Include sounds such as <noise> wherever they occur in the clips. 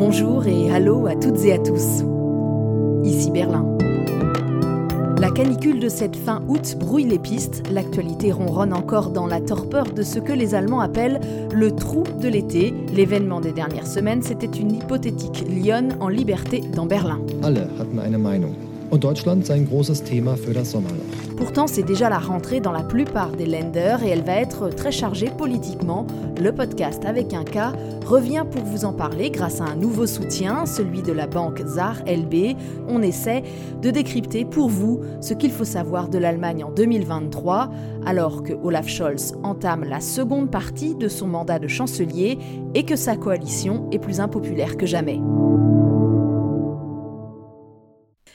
Bonjour et allô à toutes et à tous. Ici Berlin. La canicule de cette fin août brouille les pistes, l'actualité ronronne encore dans la torpeur de ce que les Allemands appellent le trou de l'été. L'événement des dernières semaines, c'était une hypothétique Lyon en liberté dans Berlin. Alle hatten eine Meinung. Und Deutschland sei ein großes Thema für das Sommerloch. Pourtant, c'est déjà la rentrée dans la plupart des lenders et elle va être très chargée politiquement. Le podcast avec un cas revient pour vous en parler grâce à un nouveau soutien, celui de la banque ZAR LB. On essaie de décrypter pour vous ce qu'il faut savoir de l'Allemagne en 2023, alors que Olaf Scholz entame la seconde partie de son mandat de chancelier et que sa coalition est plus impopulaire que jamais.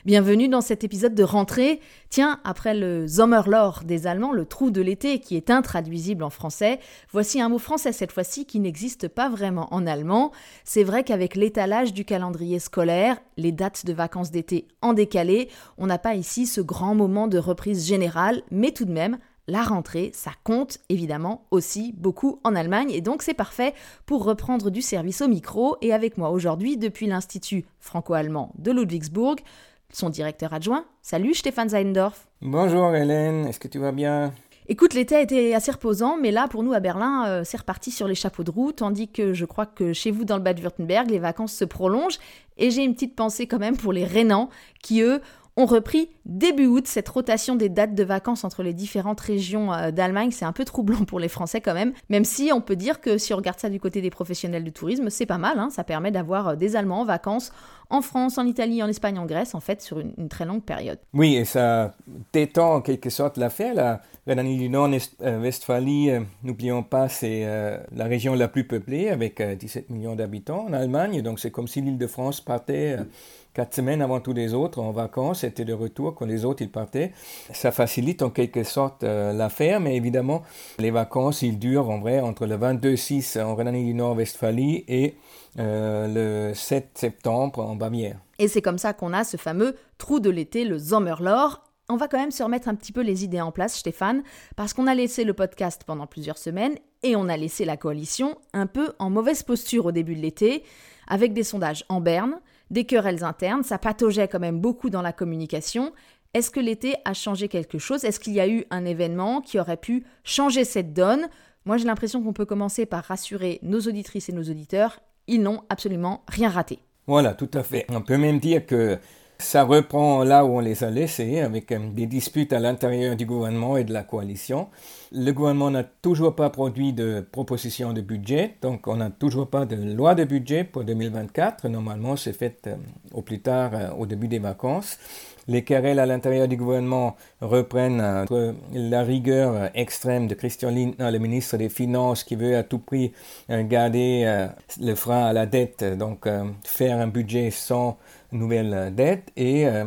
Bienvenue dans cet épisode de rentrée. Tiens, après le Sommerloch des Allemands, le trou de l'été qui est intraduisible en français, voici un mot français cette fois-ci qui n'existe pas vraiment en allemand. C'est vrai qu'avec l'étalage du calendrier scolaire, les dates de vacances d'été en décalé, on n'a pas ici ce grand moment de reprise générale, mais tout de même, la rentrée, ça compte évidemment aussi beaucoup en Allemagne et donc c'est parfait pour reprendre du service au micro et avec moi aujourd'hui depuis l'Institut franco-allemand de Ludwigsburg, son directeur adjoint. Salut Stéphane Seindorf. Bonjour Hélène, est-ce que tu vas bien? Écoute, l'été a été assez reposant, mais là, pour nous à Berlin, euh, c'est reparti sur les chapeaux de roue, tandis que je crois que chez vous, dans le Bade-Württemberg, les vacances se prolongent. Et j'ai une petite pensée quand même pour les Rénans, qui eux ont repris début août cette rotation des dates de vacances entre les différentes régions euh, d'Allemagne. C'est un peu troublant pour les Français quand même, même si on peut dire que si on regarde ça du côté des professionnels du tourisme, c'est pas mal. Hein. Ça permet d'avoir euh, des Allemands en vacances en France, en Italie, en Espagne, en Grèce, en fait, sur une, très longue période. Oui, et ça détend en quelque sorte l'affaire. La Rhénanie du Nord-Westphalie, euh, n'oublions pas, c'est la région la plus peuplée avec 17 millions d'habitants en Allemagne. Donc c'est comme si l'île de France partait quatre semaines avant tous les autres en vacances, c'était de retour quand les autres ils partaient. Ça facilite en quelque sorte euh, l'affaire, mais évidemment, les vacances, ils durent en vrai entre le 22-6 en Rhénanie du Nord-Westphalie et euh, le 7 septembre en Bavière. Et c'est comme ça qu'on a ce fameux trou de l'été, le Sommerloch. On va quand même se remettre un petit peu les idées en place, Stéphane, parce qu'on a laissé le podcast pendant plusieurs semaines et on a laissé la coalition un peu en mauvaise posture au début de l'été, avec des sondages en berne, des querelles internes, ça pataugeait quand même beaucoup dans la communication. Est-ce que l'été a changé quelque chose? Est-ce qu'il y a eu un événement qui aurait pu changer cette donne? Moi j'ai l'impression qu'on peut commencer par rassurer nos auditrices et nos auditeurs, ils n'ont absolument rien raté. Voilà, tout à fait. On peut même dire que ça reprend là où on les a laissés, avec euh, des disputes à l'intérieur du gouvernement et de la coalition. Le gouvernement n'a toujours pas produit de proposition de budget, donc on n'a toujours pas de loi de budget pour 2024. Normalement, c'est fait euh, au plus tard, euh, au début des vacances. Les querelles à l'intérieur du gouvernement reprennent entre la rigueur extrême de Christian Lindner, le ministre des Finances, qui veut à tout prix garder le frein à la dette, donc faire un budget sans nouvelles dettes et euh,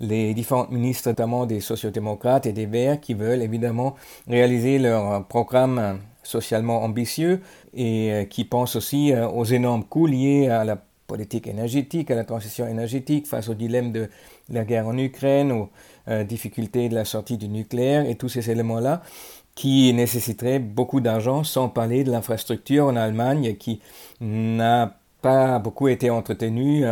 les différents ministres, notamment des sociodémocrates et des Verts, qui veulent évidemment réaliser leur programme socialement ambitieux et euh, qui pensent aussi euh, aux énormes coûts liés à la politique énergétique, à la transition énergétique, face au dilemme de la guerre en Ukraine, aux difficultés de la sortie du nucléaire et tous ces éléments-là qui nécessiteraient beaucoup d'argent, sans parler de l'infrastructure en Allemagne qui n'a pas beaucoup été entretenue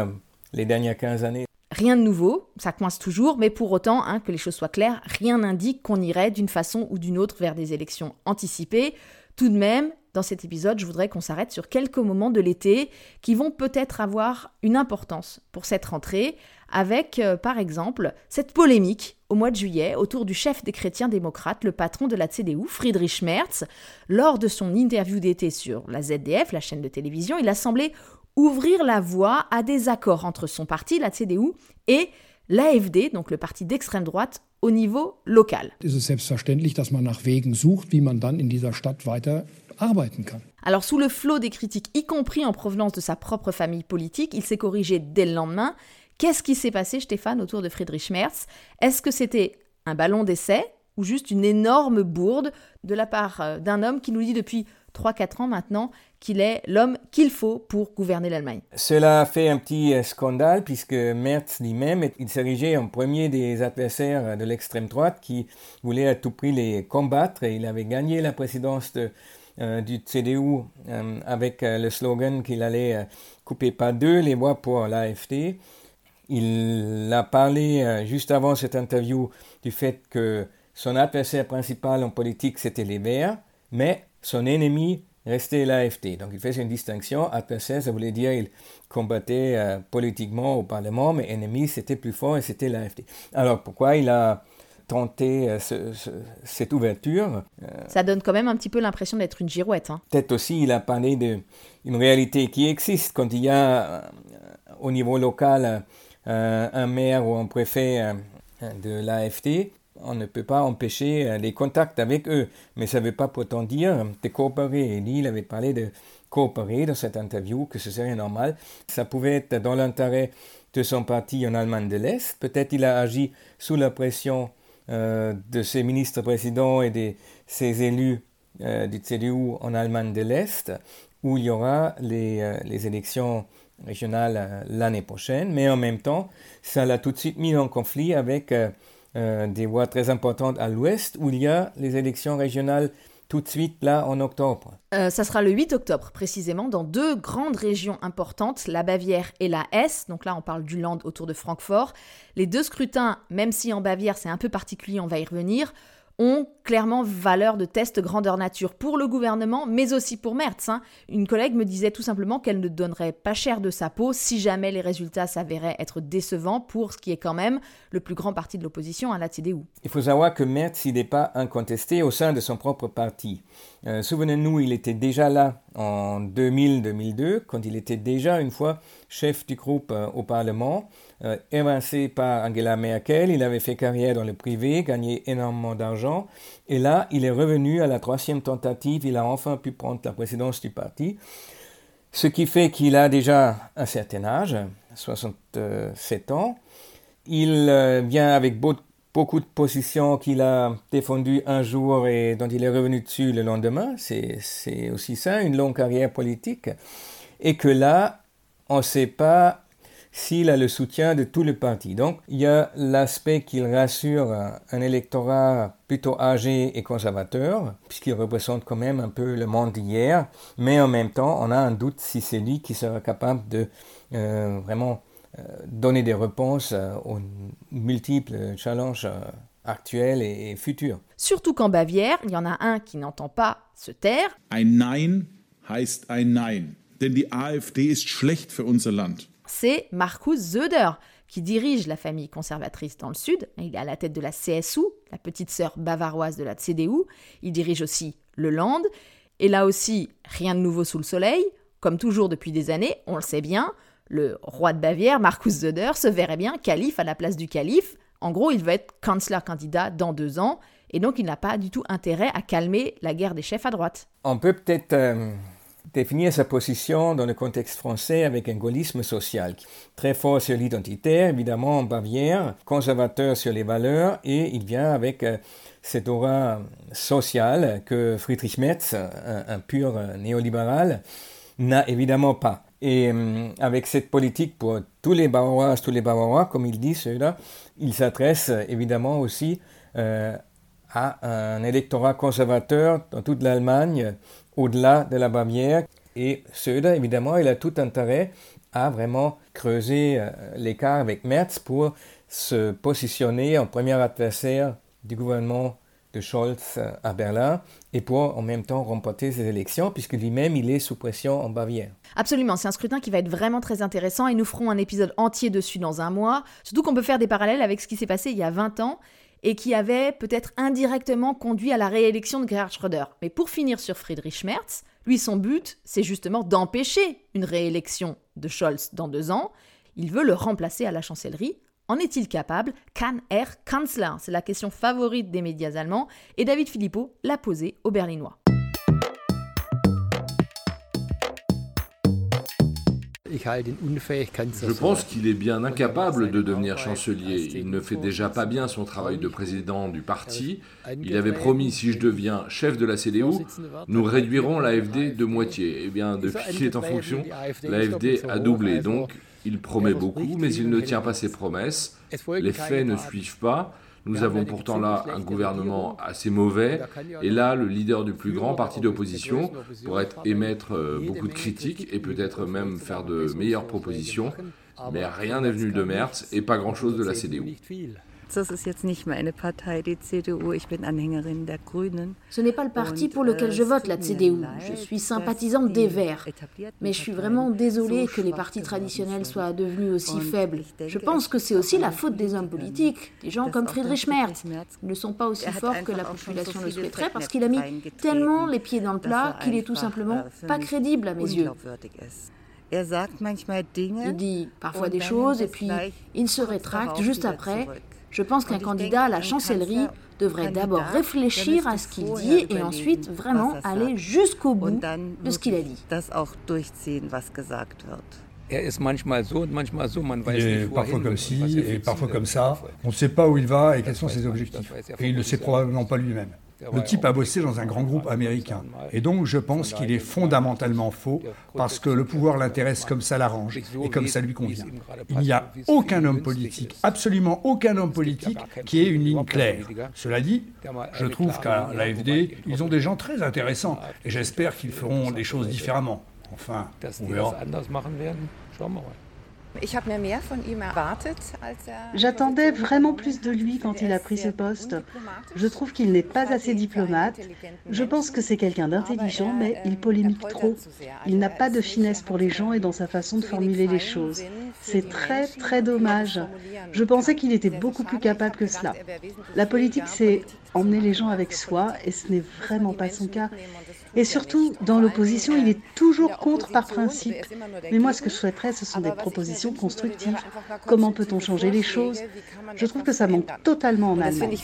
les dernières 15 années. Rien de nouveau, ça coince toujours, mais pour autant, hein, que les choses soient claires, rien n'indique qu'on irait d'une façon ou d'une autre vers des élections anticipées. Tout de même, dans cet épisode, je voudrais qu'on s'arrête sur quelques moments de l'été qui vont peut-être avoir une importance pour cette rentrée, avec euh, par exemple cette polémique au mois de juillet autour du chef des chrétiens démocrates, le patron de la CDU, Friedrich Merz. Lors de son interview d'été sur la ZDF, la chaîne de télévision, il a semblé ouvrir la voie à des accords entre son parti, la CDU, et l'AFD, donc le parti d'extrême droite, au niveau local. Alors sous le flot des critiques, y compris en provenance de sa propre famille politique, il s'est corrigé dès le lendemain. Qu'est-ce qui s'est passé, Stéphane, autour de Friedrich Merz? Est-ce que c'était un ballon d'essai ou juste une énorme bourde de la part euh, d'un homme qui nous dit depuis 3-4 ans maintenant qu'il est l'homme qu'il faut pour gouverner l'Allemagne. Cela a fait un petit euh, scandale puisque Merz lui-même, il s'érigeait en premier des adversaires de l'extrême droite qui voulaient à tout prix les combattre et il avait gagné la présidence euh, du CDU euh, avec le slogan qu'il allait couper pas deux les voix pour l'AFD. Il a parlé juste avant cette interview du fait que son adversaire principal en politique c'était les Verts, mais son ennemi restait l'AFD. Donc il faisait une distinction. Adversaire, ça voulait dire qu'il combattait euh, politiquement au Parlement, mais ennemi, c'était plus fort et c'était l'AFD. Alors pourquoi il a tenté euh, cette ouverture euh, Ça donne quand même un petit peu l'impression d'être une girouette. Hein. Peut-être aussi il a parlé d'une réalité qui existe quand il y a au niveau local un maire ou un préfet de l'AFD on ne peut pas empêcher euh, les contacts avec eux. Mais ça ne veut pas pourtant dire de coopérer. Il avait parlé de coopérer dans cette interview, que ce serait normal. Ça pouvait être dans l'intérêt de son parti en Allemagne de l'Est. Peut-être il a agi sous la pression euh, de ses ministres-présidents et de ses élus euh, du CDU en Allemagne de l'Est, où il y aura les élections régionales l'année prochaine. Mais en même temps, ça l'a tout de suite mis en conflit avec euh, des voix très importantes à l'ouest où il y a les élections régionales tout de suite là en octobre. Euh, ça sera le 8 octobre précisément dans deux grandes régions importantes, la Bavière et la Hesse. Donc là on parle du Land autour de Francfort. Les deux scrutins, même si en Bavière c'est un peu particulier, on va y revenir, ont clairement valeur de test grandeur nature pour le gouvernement, mais aussi pour Merz. Hein. Une collègue me disait tout simplement qu'elle ne donnerait pas cher de sa peau si jamais les résultats s'avéraient être décevants pour ce qui est quand même le plus grand parti de l'opposition à la CDU. Il faut savoir que Merz, il n'est pas incontesté au sein de son propre parti. Euh, souvenez-nous, il était déjà là en 2000-2002, quand il était déjà une fois chef du groupe euh, au Parlement, euh, évincé par Angela Merkel. Il avait fait carrière dans le privé, gagné énormément d'argent. Et là, il est revenu à la troisième tentative. Il a enfin pu prendre la présidence du parti. Ce qui fait qu'il a déjà un certain âge, 67 ans. Il vient avec beaucoup beaucoup de positions qu'il a défendues un jour et dont il est revenu dessus le lendemain. C'est aussi ça, une longue carrière politique. Et que là, on ne sait pas s'il a le soutien de tout le parti. Donc, il y a l'aspect qu'il rassure un électorat plutôt âgé et conservateur, puisqu'il représente quand même un peu le monde d'hier, mais en même temps, on a un doute si c'est lui qui sera capable de euh, vraiment donner des réponses euh, aux multiples challenges euh, actuels et futurs. Surtout qu'en Bavière, il y en a un qui n'entend pas se taire. Ein Nein heißt ein Nein, denn die AfD ist schlecht für unser Land. C'est Markus Söder qui dirige la famille conservatrice dans le sud. Il est à la tête de la CSU, la petite sœur bavaroise de la CDU. Il dirige aussi le Land. Et là aussi, rien de nouveau sous le soleil. Comme toujours depuis des années, on le sait bien, le roi de Bavière, Markus Söder, se verrait bien calife à la place du calife. En gros, il veut être canceler candidat dans deux ans, et donc il n'a pas du tout intérêt à calmer la guerre des chefs à droite. On peut peut-être euh, définir sa position dans le contexte français avec un gaullisme social, très fort sur l'identitaire, évidemment en Bavière, conservateur sur les valeurs, et il vient avec euh, cette aura sociale que Friedrich Merz, un pur néolibéral, n'a évidemment pas. Et euh, avec cette politique pour tous les Bavarois, tous les Bavarois, comme il dit ceux-là, il s'adresse euh, évidemment aussi euh, à un électorat conservateur dans toute l'Allemagne, au-delà de la Bavière. Et ceux-là, évidemment, il a tout intérêt à vraiment creuser l'écart avec Merz pour se positionner en premier adversaire du gouvernement de Scholz à Berlin et pour en même temps remporter ces élections, puisque lui-même, il est sous pression en Bavière. Absolument, c'est un scrutin qui va être vraiment très intéressant et nous ferons un épisode entier dessus dans un mois. Surtout qu'on peut faire des parallèles avec ce qui s'est passé il y a 20 ans et qui avait peut-être indirectement conduit à la réélection de Gerhard Schröder. Mais pour finir sur Friedrich Merz, lui, son but, c'est justement d'empêcher une réélection de Scholz dans deux ans. Il veut le remplacer à la chancellerie en est-il capable? Kann er Kanzler C'est la question favorite des médias allemands et David Philippot l'a posée aux Berlinois. Je pense qu'il est bien incapable de devenir chancelier. Il ne fait déjà pas bien son travail de président du parti. Il avait promis, si je deviens chef de la CDU, nous réduirons l'AFD de moitié. Eh bien, depuis qu'il est en fonction, l'AFD a doublé. Donc, il promet beaucoup, mais il ne tient pas ses promesses. Les faits ne suivent pas. Nous avons pourtant là un gouvernement assez mauvais, et là, le leader du plus grand parti d'opposition pourrait émettre euh, beaucoup de critiques et peut-être même faire de meilleures propositions, mais rien n'est venu de Merz et pas grand-chose de la CDU. Ce n'est pas le parti pour lequel je vote, la CDU. Je suis sympathisante des Verts. Mais je suis vraiment désolée que les partis traditionnels soient devenus aussi faibles. Je pense que c'est aussi la faute des hommes politiques, des gens comme Friedrich Merz. Ils ne sont pas aussi forts que la population le souhaiterait parce qu'il a mis tellement les pieds dans le plat qu'il est tout simplement pas crédible à mes yeux. Il dit parfois des choses et puis il se rétracte juste après je pense qu'un candidat à la chancellerie devrait d'abord réfléchir à ce qu'il dit et ensuite vraiment aller jusqu'au bout de ce qu'il a dit. Il est parfois comme ci et parfois comme ça. On ne sait pas où il va et quels sont ses objectifs. Et il ne le sait probablement pas lui-même. Le type a bossé dans un grand groupe américain. Et donc je pense qu'il est fondamentalement faux parce que le pouvoir l'intéresse comme ça l'arrange et comme ça lui convient. Il n'y a aucun homme politique, absolument aucun homme politique qui ait une ligne claire. Cela dit, je trouve qu'à l'AFD, ils ont des gens très intéressants et j'espère qu'ils feront des choses différemment. Enfin, on verra. J'attendais vraiment plus de lui quand il a pris ce poste. Je trouve qu'il n'est pas assez diplomate. Je pense que c'est quelqu'un d'intelligent, mais il polémique trop. Il n'a pas de finesse pour les gens et dans sa façon de formuler les choses. C'est très, très dommage. Je pensais qu'il était beaucoup plus capable que cela. La politique, c'est emmener les gens avec soi et ce n'est vraiment pas son cas. Et surtout, dans l'opposition, il est toujours contre par principe. Mais moi, ce que je souhaiterais, ce sont des propositions constructives. Comment peut-on changer les choses? Je trouve que ça manque totalement en Allemagne.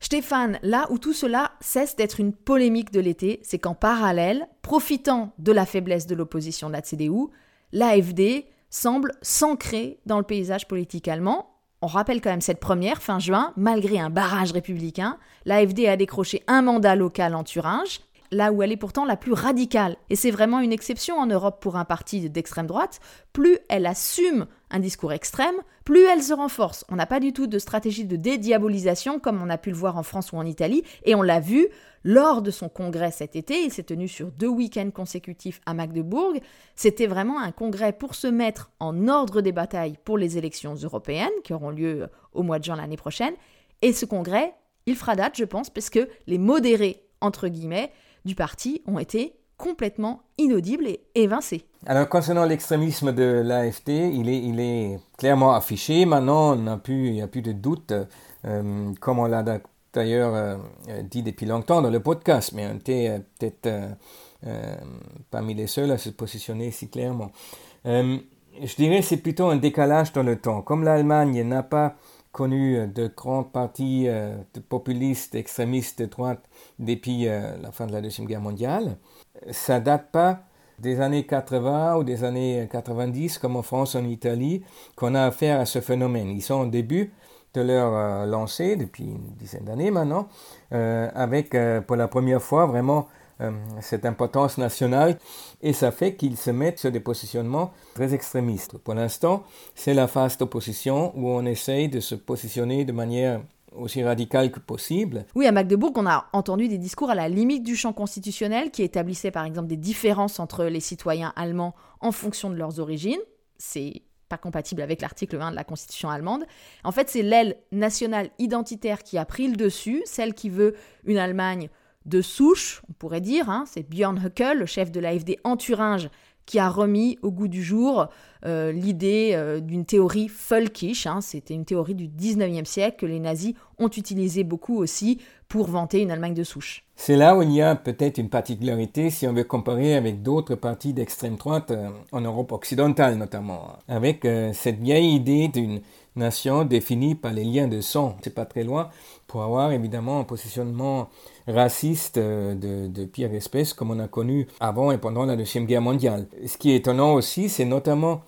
Stéphane, là où tout cela cesse d'être une polémique de l'été, c'est qu'en parallèle, profitant de la faiblesse de l'opposition de la CDU, l'AFD semble s'ancrer dans le paysage politique allemand on rappelle quand même cette première, fin juin, malgré un barrage républicain, l'AFD a décroché un mandat local en Thuringe, là où elle est pourtant la plus radicale. Et c'est vraiment une exception en Europe pour un parti d'extrême droite. Plus elle assume un discours extrême, plus elle se renforce. On n'a pas du tout de stratégie de dédiabolisation comme on a pu le voir en France ou en Italie, et on l'a vu lors de son congrès cet été, il s'est tenu sur deux week-ends consécutifs à Magdebourg. C'était vraiment un congrès pour se mettre en ordre des batailles pour les élections européennes qui auront lieu au mois de juin l'année prochaine. Et ce congrès, il fera date, je pense, parce que les modérés, entre guillemets, du parti ont été complètement inaudibles et évincés. Alors, concernant l'extrémisme de est, il est clairement affiché. Maintenant, il n'y a plus de doute, euh, comme on l'a d'ailleurs euh, dit depuis longtemps dans le podcast, mais on était euh, peut-être euh, parmi les seuls à se positionner si clairement. je dirais que c'est plutôt un décalage dans le temps. Comme l'Allemagne n'a pas connu de grands partis populistes, extrémistes de droite depuis la fin de la Deuxième Guerre mondiale, ça date pas des années 80 ou des années 90, comme en France, en Italie, qu'on a affaire à ce phénomène. Ils sont au début de leur euh, lancée depuis une dizaine d'années maintenant, euh, avec euh, pour la première fois vraiment cette importance nationale et ça fait qu'ils se mettent sur des positionnements très extrémistes. Pour l'instant, c'est la phase d'opposition où on essaye de se positionner de manière aussi radicale que possible. Oui, à Magdebourg, on a entendu des discours à la limite du champ constitutionnel qui établissaient par exemple des différences entre les citoyens allemands en fonction de leurs origines. C'est compatible avec l'article 1 de la Constitution allemande. En fait, c'est l'aile nationale identitaire qui a pris le dessus, celle qui veut une Allemagne de souche, on pourrait dire. Hein. C'est Björn Höcke, le chef de l'AFD en Thuringe, qui a remis au goût du jour euh, l'idée euh, d'une théorie völkisch. Hein. C'était une théorie du 19e siècle que les nazis ont utilisé beaucoup aussi pour vanter une Allemagne de souche. C'est là où il y a peut-être une particularité si on veut comparer avec d'autres partis d'extrême droite euh, en Europe occidentale notamment, avec cette vieille idée d'une nation définie par les liens de sang. C'est pas très loin pour avoir évidemment un positionnement raciste euh, de, de, pire espèce comme on a connu avant et pendant la Deuxième Guerre mondiale. Ce qui est étonnant aussi, c'est notamment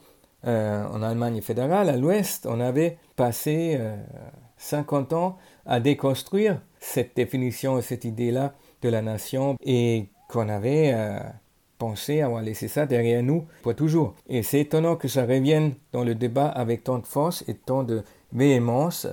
euh, en Allemagne fédérale, à l'ouest, on avait passé 50 euh, ans à déconstruire cette définition, cette idée-là de la nation et qu'on avait pensé avoir laissé ça derrière nous pour toujours. Et c'est étonnant que ça revienne dans le débat avec tant de force et tant de véhémence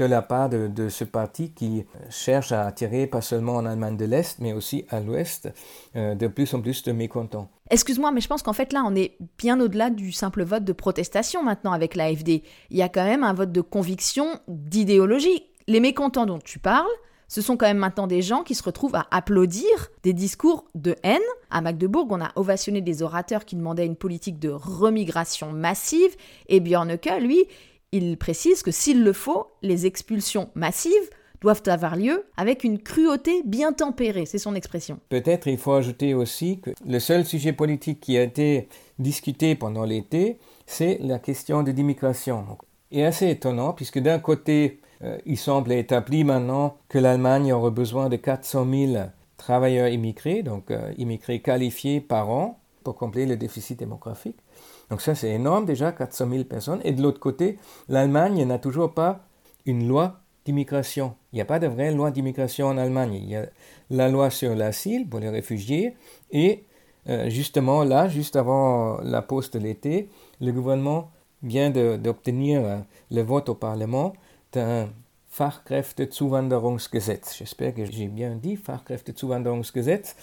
de la part de, ce parti qui cherche à attirer pas seulement en Allemagne de l'Est, mais aussi à l'Ouest, euh, de plus en plus de mécontents. Excuse-moi, mais je pense qu'en fait là, on est bien au-delà du simple vote de protestation maintenant avec l'AFD. Il y a quand même un vote de conviction, d'idéologie. Les mécontents dont tu parles, ce sont quand même maintenant des gens qui se retrouvent à applaudir des discours de haine. À Magdebourg, on a ovationné des orateurs qui demandaient une politique de remigration massive, et Björneke, lui, il précise que s'il le faut, les expulsions massives doivent avoir lieu avec une cruauté bien tempérée, c'est son expression. Peut-être il faut ajouter aussi que le seul sujet politique qui a été discuté pendant l'été, c'est la question de l'immigration. Et assez étonnant, puisque d'un côté, euh, il semble établi maintenant que l'Allemagne aurait besoin de 400 000 travailleurs immigrés, donc euh, immigrés qualifiés par an, pour combler le déficit démographique. Donc ça, c'est énorme déjà, 400 000 personnes. Et de l'autre côté, l'Allemagne n'a toujours pas une loi d'immigration. Il n'y a pas de vraie loi d'immigration en Allemagne. Il y a la loi sur l'asile pour les réfugiés. Et euh, justement, là, juste avant la pause de l'été, le gouvernement vient d'obtenir le vote au Parlement d'un Fachkräftezuwanderungsgesetz. J'espère que j'ai bien dit Fachkräftezuwanderungsgesetz,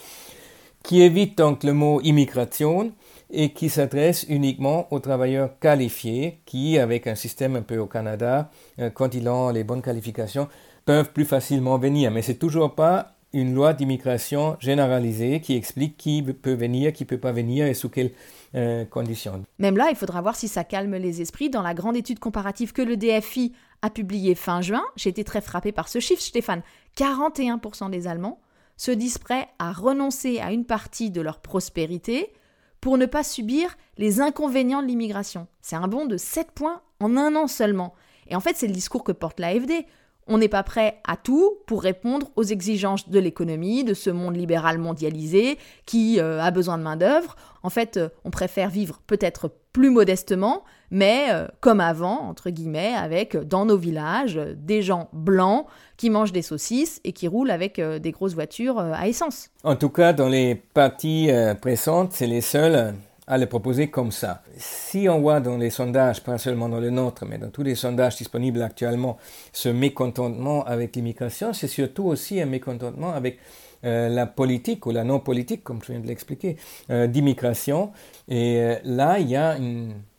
qui évite donc le mot immigration et qui s'adresse uniquement aux travailleurs qualifiés qui, avec un système un peu au Canada, euh, quand ils ont les bonnes qualifications, peuvent plus facilement venir. Mais c'est toujours pas une loi d'immigration généralisée qui explique qui peut venir, qui peut pas venir et sous quelles euh, conditions. Même là, il faudra voir si ça calme les esprits. Dans la grande étude comparative que le DFI a publiée fin juin, j'ai été très frappé par ce chiffre, Stéphane. 41% des Allemands se disent prêts à renoncer à une partie de leur prospérité pour ne pas subir les inconvénients de l'immigration. C'est un bond de 7 points en un an seulement. Et en fait, c'est le discours que porte l'AFD. On n'est pas prêt à tout pour répondre aux exigences de l'économie, de ce monde libéral mondialisé qui euh, a besoin de main-d'œuvre. En fait, euh, on préfère vivre peut-être plus modestement, mais euh, comme avant, entre guillemets, avec dans nos villages des gens blancs qui mangent des saucisses et qui roulent avec des grosses voitures à essence. En tout cas, dans les parties présentes, c'est les seuls à le proposer comme ça. Si on voit dans les sondages, pas seulement dans le nôtre, mais dans tous les sondages disponibles actuellement, ce mécontentement avec l'immigration, c'est surtout aussi un mécontentement avec euh, la politique ou la non-politique, comme je viens de l'expliquer, euh, d'immigration. Et euh, là, il y a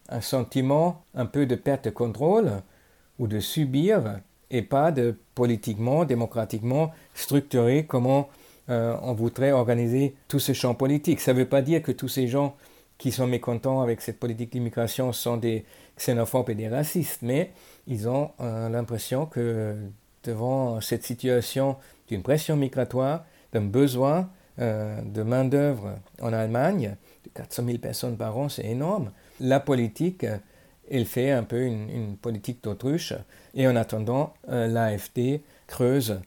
un sentiment un peu de perte de contrôle ou de subir et pas de politiquement, démocratiquement structurer comment on voudrait organiser tout ce champ politique. Ça ne veut pas dire que tous ces gens qui sont mécontents avec cette politique d'immigration sont des xénophobes et des racistes, mais ils ont l'impression que devant cette situation d'une pression migratoire, d'un besoin euh, de main-d'œuvre en Allemagne, de 400 000 personnes par an, c'est énorme, la politique, elle fait un peu une, politique d'autruche, et en attendant, euh, l'AFD creuse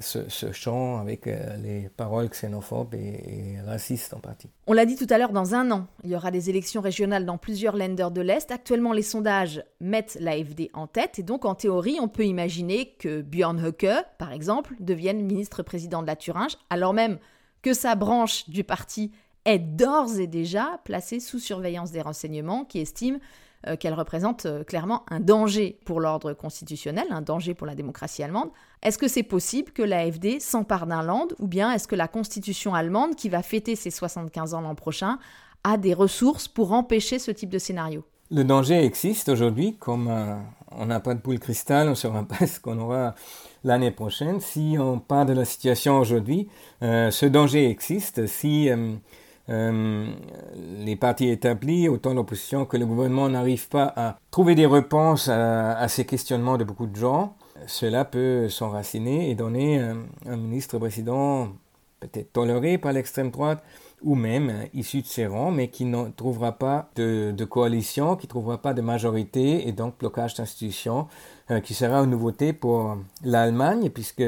ce, ce, champ avec euh, les paroles xénophobes et, racistes en partie. On l'a dit tout à l'heure, dans un an, il y aura des élections régionales dans plusieurs lenders de l'Est. Actuellement, les sondages mettent l'AFD en tête et donc en théorie, on peut imaginer que Björn Höcke, par exemple, devienne ministre-président de la Thuringe, alors même que sa branche du parti est d'ores et déjà placée sous surveillance des renseignements qui estiment euh, qu'elle représente euh, clairement un danger pour l'ordre constitutionnel, un danger pour la démocratie allemande. Est-ce que c'est possible que l'AFD s'empare d'un land ou bien est-ce que la constitution allemande, qui va fêter ses 75 ans l'an prochain, a des ressources pour empêcher ce type de scénario? Le danger existe aujourd'hui, comme euh, on n'a pas de boule cristal, on ne saura pas <laughs> ce qu'on aura l'année prochaine. Si on parle de la situation aujourd'hui, ce danger existe. Si euh, les partis établis, autant l'opposition que le gouvernement n'arrivent pas à trouver des réponses à, ces questionnements de beaucoup de gens, cela peut s'enraciner et donner un, ministre-président peut-être toléré par l'extrême droite ou même issu de ses rangs, mais qui ne trouvera pas de, coalition, qui ne trouvera pas de majorité et donc blocage d'institutions, qui sera une nouveauté pour l'Allemagne, puisque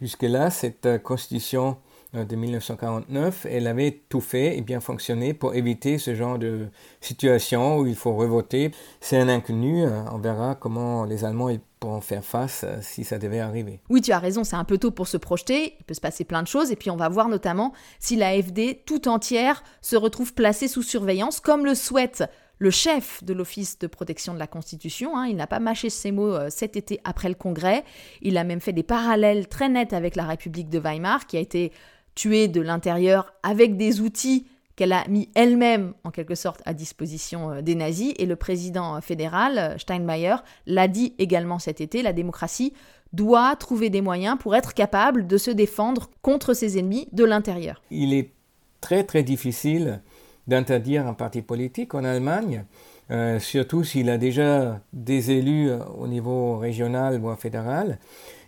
jusque-là, cette constitution euh, de 1949, elle avait tout fait et bien fonctionné pour éviter ce genre de situation où il faut revoter. C'est un inconnu, euh, on verra comment les Allemands pourront faire face euh, si ça devait arriver. Oui, tu as raison, c'est un peu tôt pour se projeter, il peut se passer plein de choses, et puis on va voir notamment si la FD tout entière se retrouve placée sous surveillance, comme le souhaite le chef de l'Office de protection de la Constitution. Hein, il n'a pas mâché ses mots cet été après le Congrès. Il a même fait des parallèles très nets avec la République de Weimar, qui a été tuée de l'intérieur avec des outils qu'elle a mis elle-même en quelque sorte à disposition euh, des nazis. Et le président fédéral, euh, Steinmeier, l'a dit également cet été, la démocratie doit trouver des moyens pour être capable de se défendre contre ses ennemis de l'intérieur. Il est très très difficile d'interdire un parti politique en Allemagne, euh, surtout s'il a déjà des élus au niveau régional ou fédéral,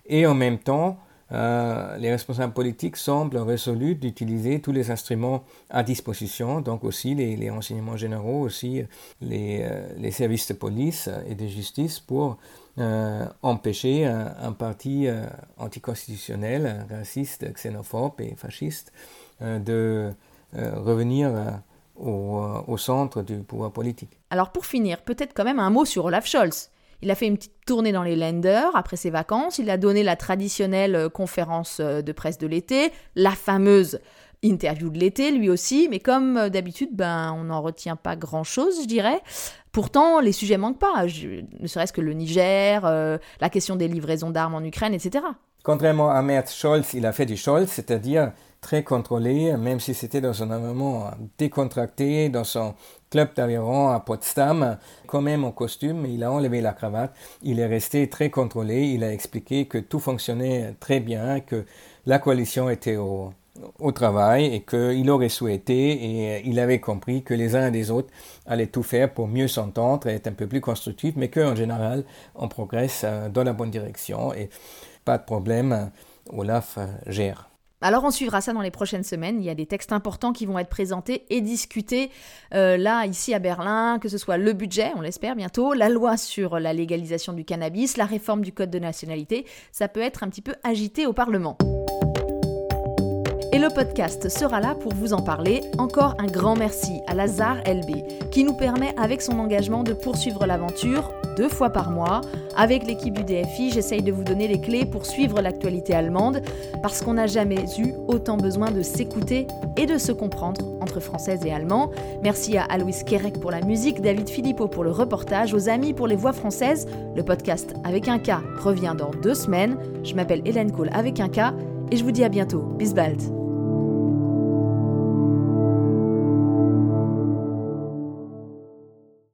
et en même temps euh, les responsables politiques semblent résolus d'utiliser tous les instruments à disposition, donc aussi les, renseignements généraux, aussi les, euh, les, services de police et de justice pour euh, empêcher un, parti anticonstitutionnel, raciste, xénophobe et fasciste de revenir au, au centre du pouvoir politique. Alors pour finir, peut-être quand même un mot sur Olaf Scholz. Il a fait une petite tournée dans les lenders après ses vacances. Il a donné la traditionnelle euh, conférence euh, de presse de l'été, la fameuse interview de l'été, lui aussi. Mais comme euh, d'habitude, ben, on n'en retient pas grand-chose, je dirais. Pourtant, les sujets manquent pas, ne serait-ce que le Niger, la question des livraisons d'armes en Ukraine, etc. Contrairement à Merz Scholz, il a fait du Scholz, c'est-à-dire très contrôlé, même si c'était dans un environnement décontracté, dans son club d'aviron à Potsdam, quand même en costume, il a enlevé la cravate, il est resté très contrôlé, il a expliqué que tout fonctionnait très bien, que la coalition était au, travail et qu'il aurait souhaité et il avait compris que les uns et les autres allaient tout faire pour mieux s'entendre et être un peu plus constructifs, mais qu'en général, on progresse euh, dans la bonne direction et pas de problème, Olaf euh, gère. Alors on suivra ça dans les prochaines semaines. Il y a des textes importants qui vont être présentés et discutés euh, là, ici à Berlin, que ce soit le budget, on l'espère bientôt, la loi sur la légalisation du cannabis, la réforme du code de nationalité. Ça peut être un petit peu agité au Parlement. Et le podcast sera là pour vous en parler. Encore un grand merci à Lazare LB qui nous permet avec son engagement de poursuivre l'aventure deux fois par mois. Avec l'équipe du DFI, j'essaye de vous donner les clés pour suivre l'actualité allemande parce qu'on n'a jamais eu autant besoin de s'écouter et de se comprendre entre françaises et allemands. Merci à Alois Kerek pour la musique, David Philippot pour le reportage, aux amis pour les voix françaises. Le podcast avec un K revient dans deux semaines. Je m'appelle Hélène Kohl avec un K et je vous dis à bientôt. Bis bald.